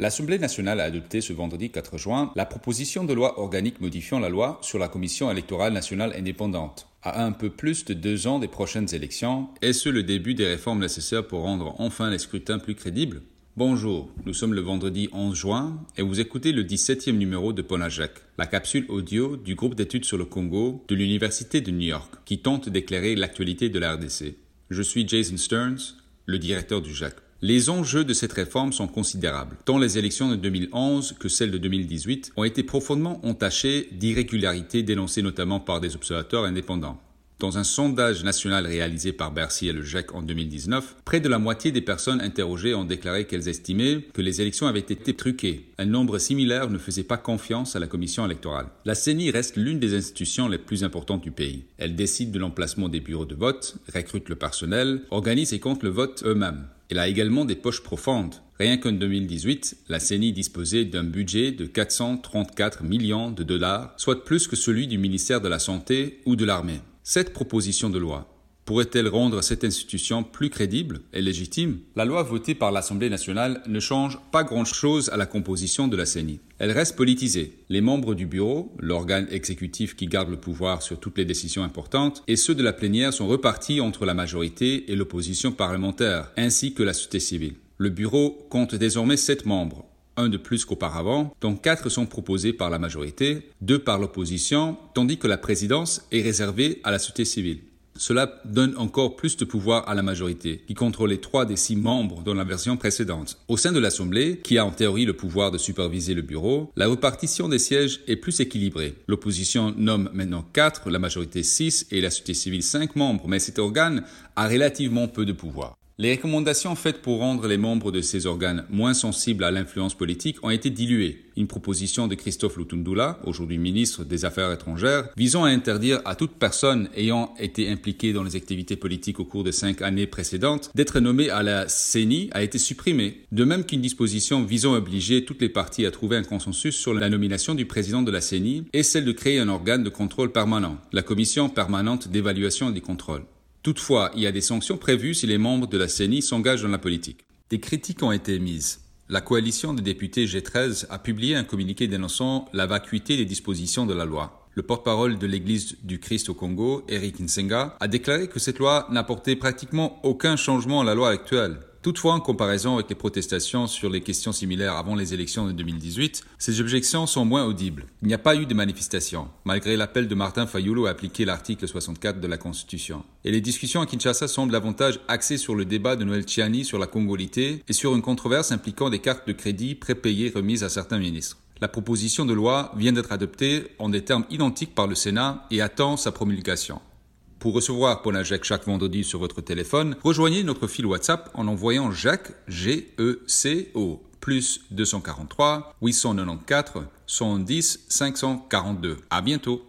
L'Assemblée nationale a adopté ce vendredi 4 juin la proposition de loi organique modifiant la loi sur la Commission électorale nationale indépendante. À un peu plus de deux ans des prochaines élections, est-ce le début des réformes nécessaires pour rendre enfin les scrutins plus crédibles? Bonjour, nous sommes le vendredi 11 juin et vous écoutez le 17e numéro de Ponajak, la capsule audio du groupe d'études sur le Congo de l'Université de New York qui tente d'éclairer l'actualité de la RDC. Je suis Jason Stearns, le directeur du JAC. Les enjeux de cette réforme sont considérables. Tant les élections de 2011 que celles de 2018 ont été profondément entachées d'irrégularités dénoncées notamment par des observateurs indépendants. Dans un sondage national réalisé par Bercy et le GEC en 2019, près de la moitié des personnes interrogées ont déclaré qu'elles estimaient que les élections avaient été truquées. Un nombre similaire ne faisait pas confiance à la commission électorale. La CENI reste l'une des institutions les plus importantes du pays. Elle décide de l'emplacement des bureaux de vote, recrute le personnel, organise et compte le vote eux-mêmes. Elle a également des poches profondes. Rien qu'en 2018, la CENI disposait d'un budget de 434 millions de dollars, soit plus que celui du ministère de la Santé ou de l'armée. Cette proposition de loi pourrait-elle rendre cette institution plus crédible et légitime? La loi votée par l'Assemblée nationale ne change pas grand-chose à la composition de la CENI. Elle reste politisée. Les membres du bureau, l'organe exécutif qui garde le pouvoir sur toutes les décisions importantes, et ceux de la plénière sont repartis entre la majorité et l'opposition parlementaire, ainsi que la société civile. Le bureau compte désormais sept membres, un de plus qu'auparavant, dont quatre sont proposés par la majorité, deux par l'opposition, tandis que la présidence est réservée à la société civile. Cela donne encore plus de pouvoir à la majorité, qui contrôlait trois des six membres dans la version précédente. Au sein de l'Assemblée, qui a en théorie le pouvoir de superviser le bureau, la répartition des sièges est plus équilibrée. L'opposition nomme maintenant quatre, la majorité six et la société civile cinq membres, mais cet organe a relativement peu de pouvoir. Les recommandations faites pour rendre les membres de ces organes moins sensibles à l'influence politique ont été diluées. Une proposition de Christophe Lutundula, aujourd'hui ministre des Affaires étrangères, visant à interdire à toute personne ayant été impliquée dans les activités politiques au cours des cinq années précédentes d'être nommée à la CENI a été supprimée. De même qu'une disposition visant à obliger toutes les parties à trouver un consensus sur la nomination du président de la CENI et celle de créer un organe de contrôle permanent, la Commission permanente d'évaluation des contrôles. Toutefois, il y a des sanctions prévues si les membres de la CENI s'engagent dans la politique. Des critiques ont été émises. La coalition des députés G13 a publié un communiqué dénonçant la vacuité des dispositions de la loi. Le porte-parole de l'Église du Christ au Congo, Eric Nsenga, a déclaré que cette loi n'apportait pratiquement aucun changement à la loi actuelle. Toutefois, en comparaison avec les protestations sur les questions similaires avant les élections de 2018, ces objections sont moins audibles. Il n'y a pas eu de manifestation, malgré l'appel de Martin Fayoulou à appliquer l'article 64 de la Constitution. Et les discussions à Kinshasa semblent davantage axées sur le débat de Noël Tchiani sur la congolité et sur une controverse impliquant des cartes de crédit prépayées remises à certains ministres. La proposition de loi vient d'être adoptée en des termes identiques par le Sénat et attend sa promulgation. Pour recevoir Ponajek chaque vendredi sur votre téléphone, rejoignez notre fil WhatsApp en envoyant Jacques G-E-C au plus 243 894 110 542. À bientôt.